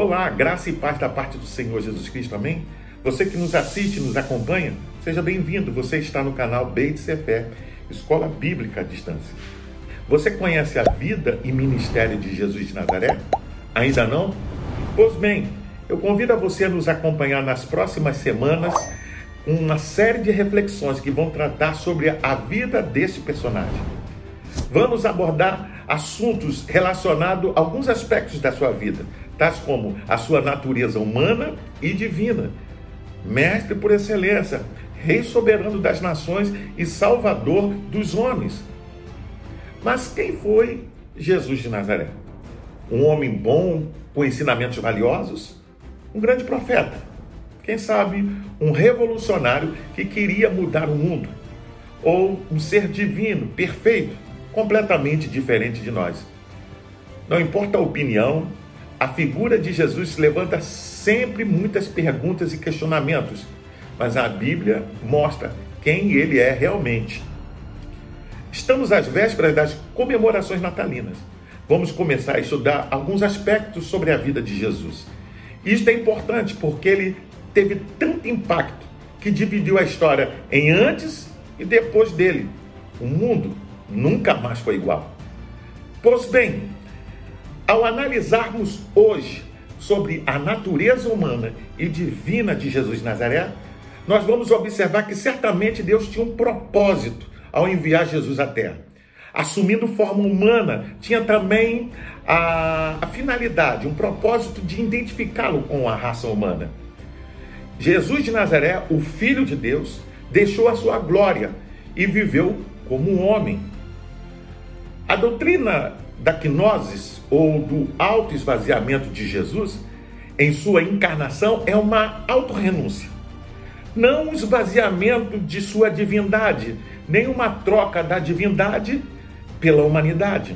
Olá, graça e paz da parte do Senhor Jesus Cristo, amém? Você que nos assiste, nos acompanha, seja bem-vindo. Você está no canal Beit Fé, Escola Bíblica à Distância. Você conhece a vida e ministério de Jesus de Nazaré? Ainda não? Pois bem, eu convido a você a nos acompanhar nas próximas semanas com uma série de reflexões que vão tratar sobre a vida desse personagem. Vamos abordar assuntos relacionados a alguns aspectos da sua vida, tais como a sua natureza humana e divina, mestre por excelência, rei soberano das nações e salvador dos homens. Mas quem foi Jesus de Nazaré? Um homem bom, com ensinamentos valiosos? Um grande profeta? Quem sabe um revolucionário que queria mudar o mundo? Ou um ser divino, perfeito, completamente diferente de nós? Não importa a opinião, a figura de Jesus levanta sempre muitas perguntas e questionamentos, mas a Bíblia mostra quem ele é realmente. Estamos às vésperas das comemorações natalinas. Vamos começar a estudar alguns aspectos sobre a vida de Jesus. Isto é importante porque ele teve tanto impacto que dividiu a história em antes e depois dele. O mundo nunca mais foi igual. Pois bem, ao analisarmos hoje sobre a natureza humana e divina de Jesus de Nazaré, nós vamos observar que certamente Deus tinha um propósito ao enviar Jesus à Terra. Assumindo forma humana, tinha também a, a finalidade, um propósito de identificá-lo com a raça humana. Jesus de Nazaré, o Filho de Deus, deixou a sua glória e viveu como um homem. A doutrina da quinosis ou do autoesvaziamento de Jesus em sua encarnação é uma autorrenúncia. Não um esvaziamento de sua divindade, nem uma troca da divindade pela humanidade.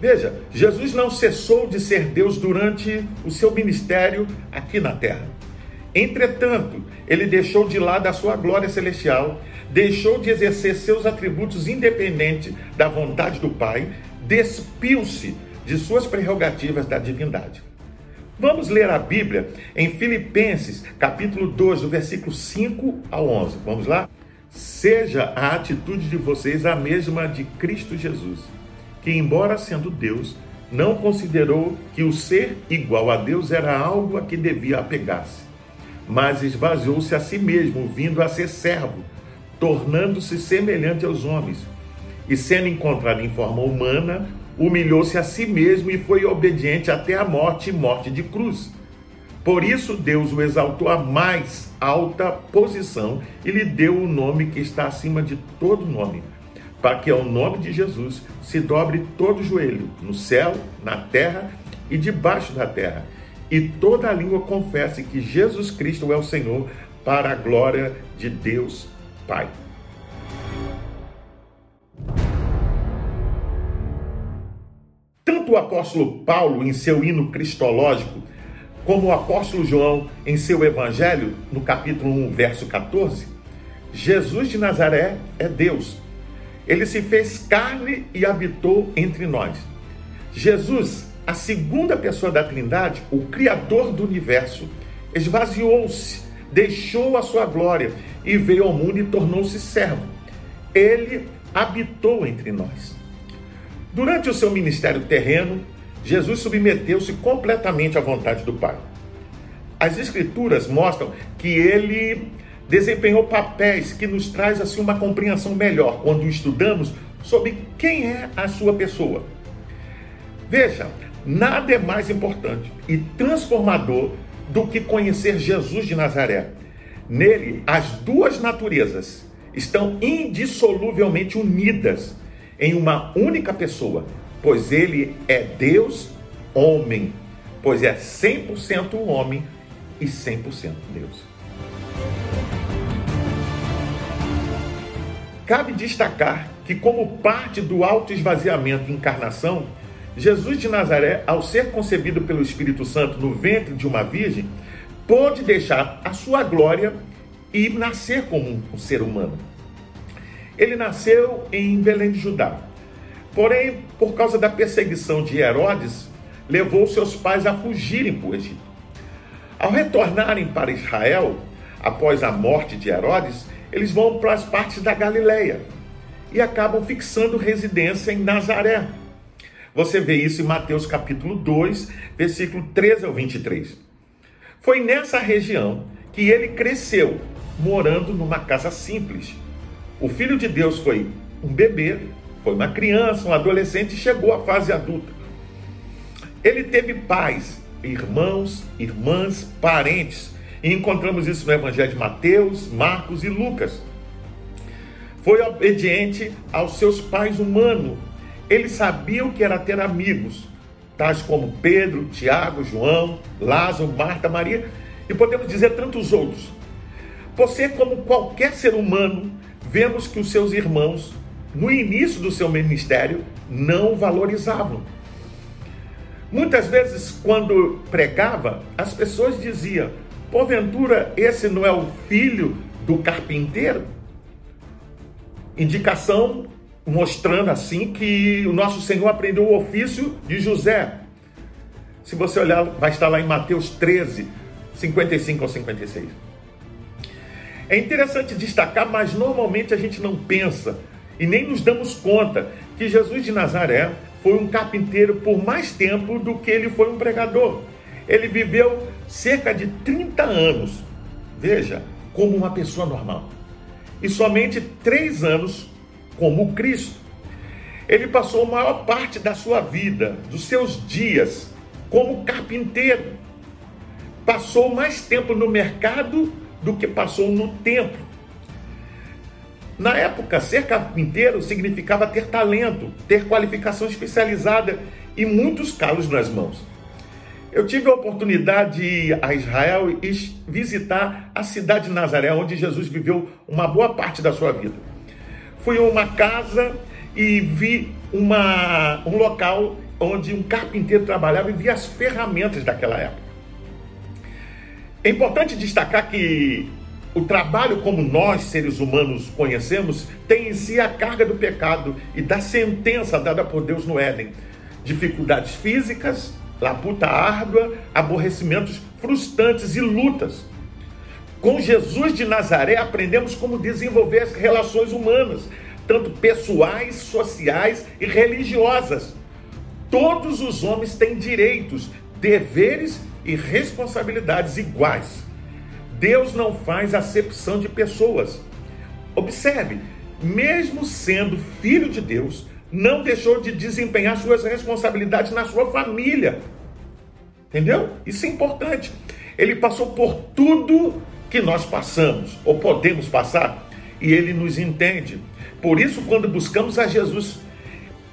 Veja, Jesus não cessou de ser Deus durante o seu ministério aqui na terra. Entretanto, ele deixou de lado a sua glória celestial, deixou de exercer seus atributos independente da vontade do Pai despiu-se de suas prerrogativas da divindade. Vamos ler a Bíblia em Filipenses, capítulo 2, do versículo 5 ao 11. Vamos lá? Seja a atitude de vocês a mesma de Cristo Jesus, que, embora sendo Deus, não considerou que o ser igual a Deus era algo a que devia apegar-se, mas esvaziou-se a si mesmo, vindo a ser servo, tornando-se semelhante aos homens e sendo encontrado em forma humana, humilhou-se a si mesmo e foi obediente até a morte morte de cruz. Por isso Deus o exaltou à mais alta posição e lhe deu o nome que está acima de todo nome, para que ao nome de Jesus se dobre todo joelho, no céu, na terra e debaixo da terra, e toda língua confesse que Jesus Cristo é o Senhor, para a glória de Deus Pai. Tanto o apóstolo Paulo, em seu hino cristológico, como o apóstolo João, em seu evangelho, no capítulo 1, verso 14, Jesus de Nazaré é Deus. Ele se fez carne e habitou entre nós. Jesus, a segunda pessoa da Trindade, o Criador do universo, esvaziou-se, deixou a sua glória e veio ao mundo e tornou-se servo. Ele habitou entre nós. Durante o seu ministério terreno, Jesus submeteu-se completamente à vontade do Pai. As escrituras mostram que ele desempenhou papéis que nos traz assim uma compreensão melhor quando estudamos sobre quem é a sua pessoa. Veja, nada é mais importante e transformador do que conhecer Jesus de Nazaré. Nele, as duas naturezas estão indissoluvelmente unidas em uma única pessoa, pois ele é Deus, homem, pois é 100% homem e 100% Deus. Cabe destacar que, como parte do autoesvaziamento e encarnação, Jesus de Nazaré, ao ser concebido pelo Espírito Santo no ventre de uma virgem, pôde deixar a sua glória e nascer como um ser humano. Ele nasceu em Belém de Judá. Porém, por causa da perseguição de Herodes, levou seus pais a fugirem para o Egito. Ao retornarem para Israel, após a morte de Herodes, eles vão para as partes da Galileia e acabam fixando residência em Nazaré. Você vê isso em Mateus capítulo 2, versículo 13 ao 23. Foi nessa região que ele cresceu, morando numa casa simples. O filho de Deus foi um bebê, foi uma criança, um adolescente e chegou à fase adulta. Ele teve pais, irmãos, irmãs, parentes. E encontramos isso no Evangelho de Mateus, Marcos e Lucas. Foi obediente aos seus pais humanos. Ele sabia o que era ter amigos, tais como Pedro, Tiago, João, Lázaro, Marta, Maria e podemos dizer tantos outros. Você, como qualquer ser humano, vemos que os seus irmãos, no início do seu ministério, não valorizavam. Muitas vezes, quando pregava, as pessoas diziam: porventura esse não é o filho do carpinteiro? Indicação mostrando assim que o nosso Senhor aprendeu o ofício de José. Se você olhar, vai estar lá em Mateus 13, 55 ao 56. É interessante destacar, mas normalmente a gente não pensa e nem nos damos conta que Jesus de Nazaré foi um carpinteiro por mais tempo do que ele foi um pregador. Ele viveu cerca de 30 anos, veja, como uma pessoa normal, e somente três anos como Cristo. Ele passou a maior parte da sua vida, dos seus dias, como carpinteiro. Passou mais tempo no mercado do que passou no templo. Na época, ser carpinteiro significava ter talento, ter qualificação especializada e muitos calos nas mãos. Eu tive a oportunidade de ir a Israel e visitar a cidade de Nazaré, onde Jesus viveu uma boa parte da sua vida. Fui a uma casa e vi uma, um local onde um carpinteiro trabalhava e vi as ferramentas daquela época. É importante destacar que o trabalho como nós, seres humanos, conhecemos, tem em si a carga do pecado e da sentença dada por Deus no Éden. Dificuldades físicas, labuta árdua, aborrecimentos frustrantes e lutas. Com Jesus de Nazaré, aprendemos como desenvolver as relações humanas, tanto pessoais, sociais e religiosas. Todos os homens têm direitos, deveres e responsabilidades iguais. Deus não faz acepção de pessoas. Observe, mesmo sendo filho de Deus, não deixou de desempenhar suas responsabilidades na sua família. Entendeu? Isso é importante. Ele passou por tudo que nós passamos ou podemos passar e ele nos entende. Por isso, quando buscamos a Jesus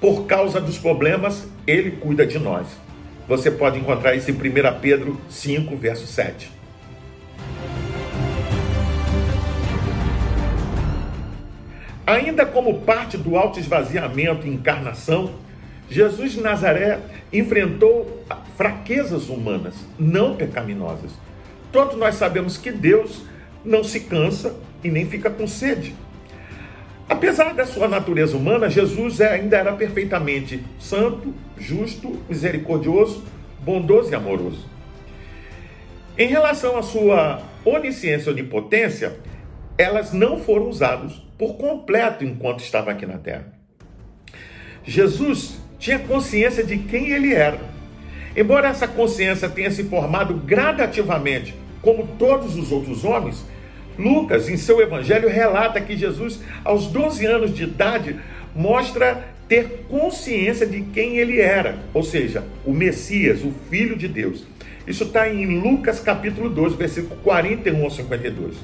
por causa dos problemas, ele cuida de nós. Você pode encontrar isso em 1 Pedro 5, verso 7. Ainda como parte do autoesvaziamento e encarnação, Jesus de Nazaré enfrentou fraquezas humanas, não pecaminosas. Todos nós sabemos que Deus não se cansa e nem fica com sede. Apesar da sua natureza humana, Jesus ainda era perfeitamente santo, justo, misericordioso, bondoso e amoroso. Em relação à sua onisciência e onipotência, elas não foram usadas por completo enquanto estava aqui na terra. Jesus tinha consciência de quem ele era Embora essa consciência tenha se formado gradativamente, como todos os outros homens, Lucas, em seu evangelho, relata que Jesus, aos 12 anos de idade, mostra ter consciência de quem ele era, ou seja, o Messias, o Filho de Deus. Isso está em Lucas capítulo 12, versículo 41 ao 52.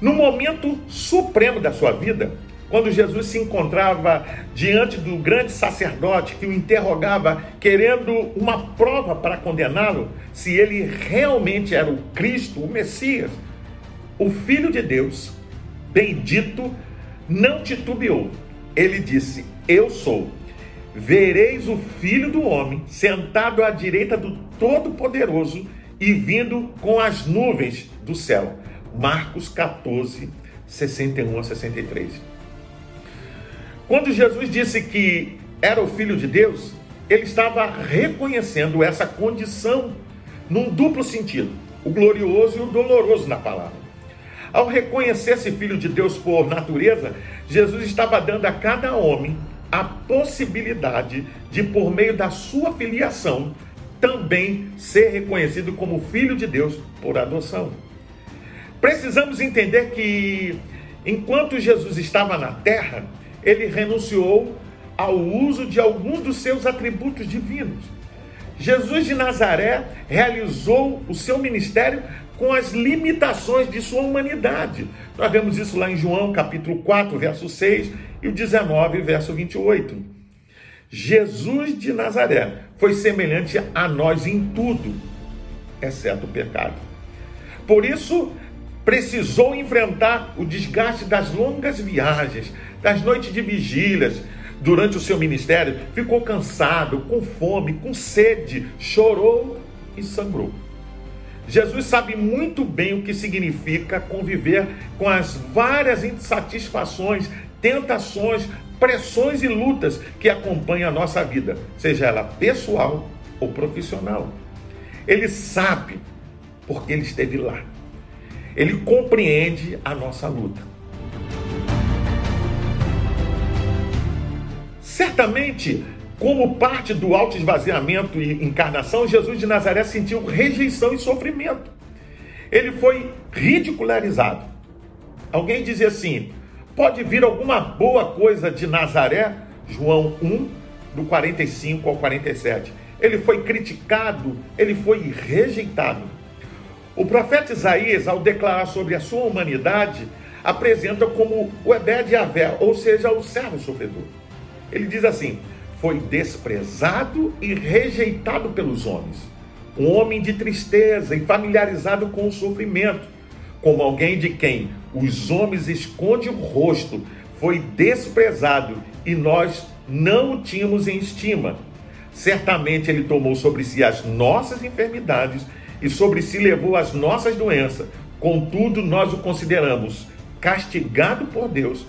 No momento supremo da sua vida, quando Jesus se encontrava diante do grande sacerdote que o interrogava, querendo uma prova para condená-lo, se ele realmente era o Cristo, o Messias, o Filho de Deus, bendito, não titubeou. Ele disse: Eu sou. Vereis o Filho do Homem sentado à direita do Todo-Poderoso e vindo com as nuvens do céu. Marcos 14, 61 a 63. Quando Jesus disse que era o Filho de Deus, ele estava reconhecendo essa condição num duplo sentido, o glorioso e o doloroso na palavra. Ao reconhecer-se filho de Deus por natureza, Jesus estava dando a cada homem a possibilidade de, por meio da sua filiação, também ser reconhecido como filho de Deus por adoção. Precisamos entender que, enquanto Jesus estava na terra, ele renunciou ao uso de alguns dos seus atributos divinos. Jesus de Nazaré realizou o seu ministério com as limitações de sua humanidade. Nós vemos isso lá em João, capítulo 4, verso 6 e o 19, verso 28. Jesus de Nazaré foi semelhante a nós em tudo, exceto o pecado. Por isso, precisou enfrentar o desgaste das longas viagens, das noites de vigílias, durante o seu ministério, ficou cansado, com fome, com sede, chorou e sangrou. Jesus sabe muito bem o que significa conviver com as várias insatisfações, tentações, pressões e lutas que acompanham a nossa vida, seja ela pessoal ou profissional. Ele sabe porque ele esteve lá. Ele compreende a nossa luta. Certamente, como parte do auto-esvaziamento e encarnação, Jesus de Nazaré sentiu rejeição e sofrimento. Ele foi ridicularizado. Alguém dizia assim: pode vir alguma boa coisa de Nazaré? João 1, do 45 ao 47. Ele foi criticado, ele foi rejeitado. O profeta Isaías, ao declarar sobre a sua humanidade, apresenta como o Ebed Avé, ou seja, o servo sofredor. Ele diz assim: foi desprezado e rejeitado pelos homens, um homem de tristeza e familiarizado com o sofrimento, como alguém de quem os homens escondem o rosto, foi desprezado e nós não o tínhamos em estima. Certamente ele tomou sobre si as nossas enfermidades e sobre si levou as nossas doenças. Contudo, nós o consideramos castigado por Deus,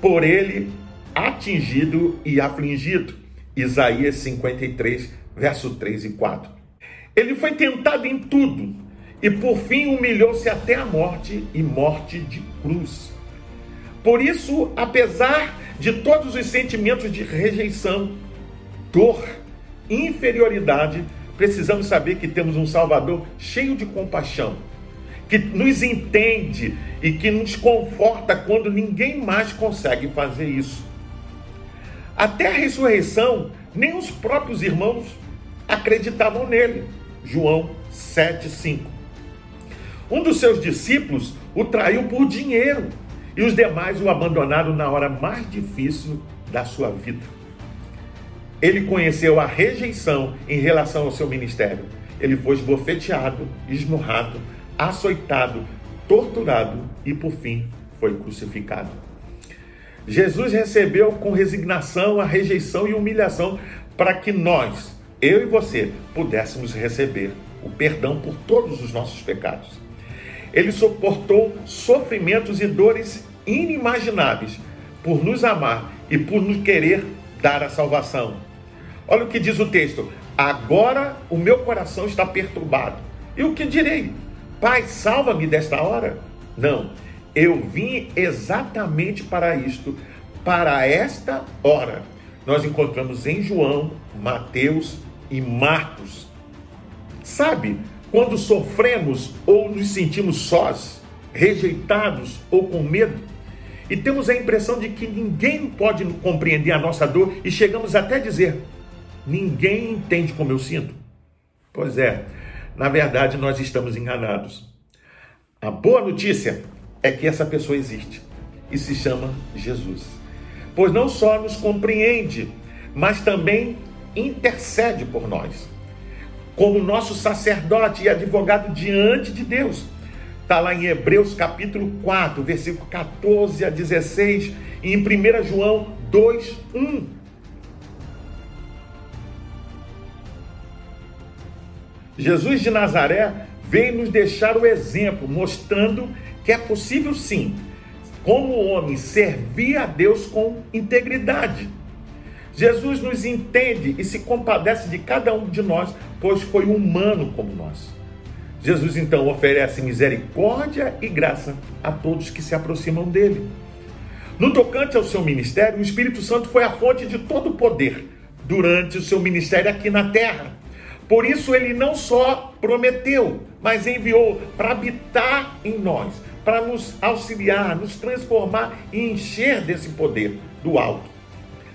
por ele atingido e afligido. Isaías 53, verso 3 e 4. Ele foi tentado em tudo e por fim humilhou-se até a morte e morte de cruz. Por isso, apesar de todos os sentimentos de rejeição, dor, inferioridade, precisamos saber que temos um Salvador cheio de compaixão, que nos entende e que nos conforta quando ninguém mais consegue fazer isso. Até a ressurreição, nem os próprios irmãos acreditavam nele. João 7,5. Um dos seus discípulos o traiu por dinheiro e os demais o abandonaram na hora mais difícil da sua vida. Ele conheceu a rejeição em relação ao seu ministério. Ele foi esbofeteado, esmurrado, açoitado, torturado e, por fim, foi crucificado. Jesus recebeu com resignação a rejeição e humilhação para que nós, eu e você, pudéssemos receber o perdão por todos os nossos pecados. Ele suportou sofrimentos e dores inimagináveis por nos amar e por nos querer dar a salvação. Olha o que diz o texto: Agora o meu coração está perturbado. E o que direi? Pai, salva-me desta hora? Não eu vim exatamente para isto, para esta hora. Nós encontramos em João, Mateus e Marcos. Sabe, quando sofremos ou nos sentimos sós, rejeitados ou com medo, e temos a impressão de que ninguém pode compreender a nossa dor e chegamos até a dizer: ninguém entende como eu sinto. Pois é, na verdade nós estamos enganados. A boa notícia é que essa pessoa existe e se chama Jesus. Pois não só nos compreende, mas também intercede por nós, como nosso sacerdote e advogado diante de Deus. Está lá em Hebreus capítulo 4, versículo 14 a 16, e em 1 João 2, 1. Jesus de Nazaré veio nos deixar o exemplo, mostrando que é possível sim, como homem, servir a Deus com integridade. Jesus nos entende e se compadece de cada um de nós, pois foi humano como nós. Jesus então oferece misericórdia e graça a todos que se aproximam dele. No tocante ao seu ministério, o Espírito Santo foi a fonte de todo o poder durante o seu ministério aqui na terra. Por isso ele não só prometeu, mas enviou para habitar em nós, para nos auxiliar, nos transformar e encher desse poder do alto.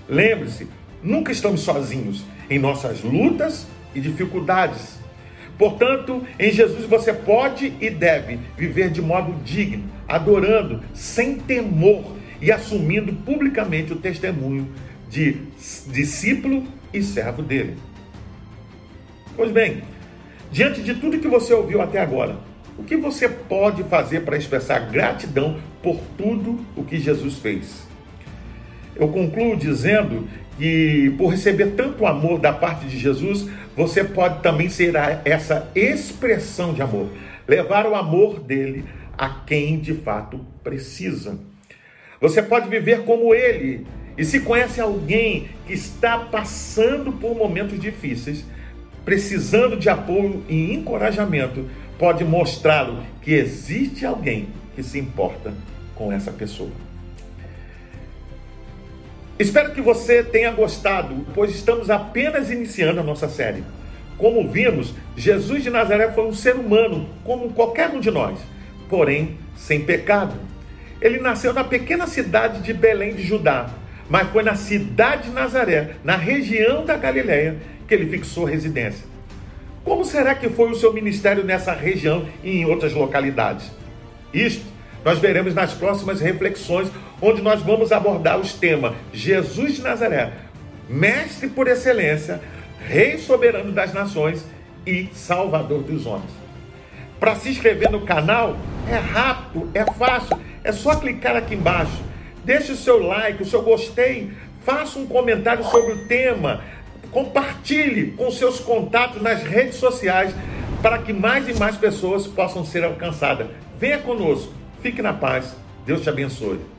Lembre-se, nunca estamos sozinhos em nossas lutas e dificuldades. Portanto, em Jesus você pode e deve viver de modo digno, adorando, sem temor e assumindo publicamente o testemunho de discípulo e servo dele. Pois bem, diante de tudo que você ouviu até agora, o que você pode fazer para expressar gratidão por tudo o que Jesus fez? Eu concluo dizendo que por receber tanto amor da parte de Jesus, você pode também ser essa expressão de amor, levar o amor dele a quem de fato precisa. Você pode viver como ele. E se conhece alguém que está passando por momentos difíceis, precisando de apoio e encorajamento, pode mostrá-lo que existe alguém que se importa com essa pessoa. Espero que você tenha gostado, pois estamos apenas iniciando a nossa série. Como vimos, Jesus de Nazaré foi um ser humano, como qualquer um de nós, porém sem pecado. Ele nasceu na pequena cidade de Belém de Judá, mas foi na cidade de Nazaré, na região da Galiléia, que ele fixou residência. Como será que foi o seu ministério nessa região e em outras localidades? Isto nós veremos nas próximas reflexões, onde nós vamos abordar os temas Jesus de Nazaré, mestre por excelência, rei soberano das nações e salvador dos homens. Para se inscrever no canal é rápido, é fácil, é só clicar aqui embaixo. Deixe o seu like, o seu gostei, faça um comentário sobre o tema, compartilhe com seus contatos nas redes sociais para que mais e mais pessoas possam ser alcançadas. Venha conosco, fique na paz, Deus te abençoe.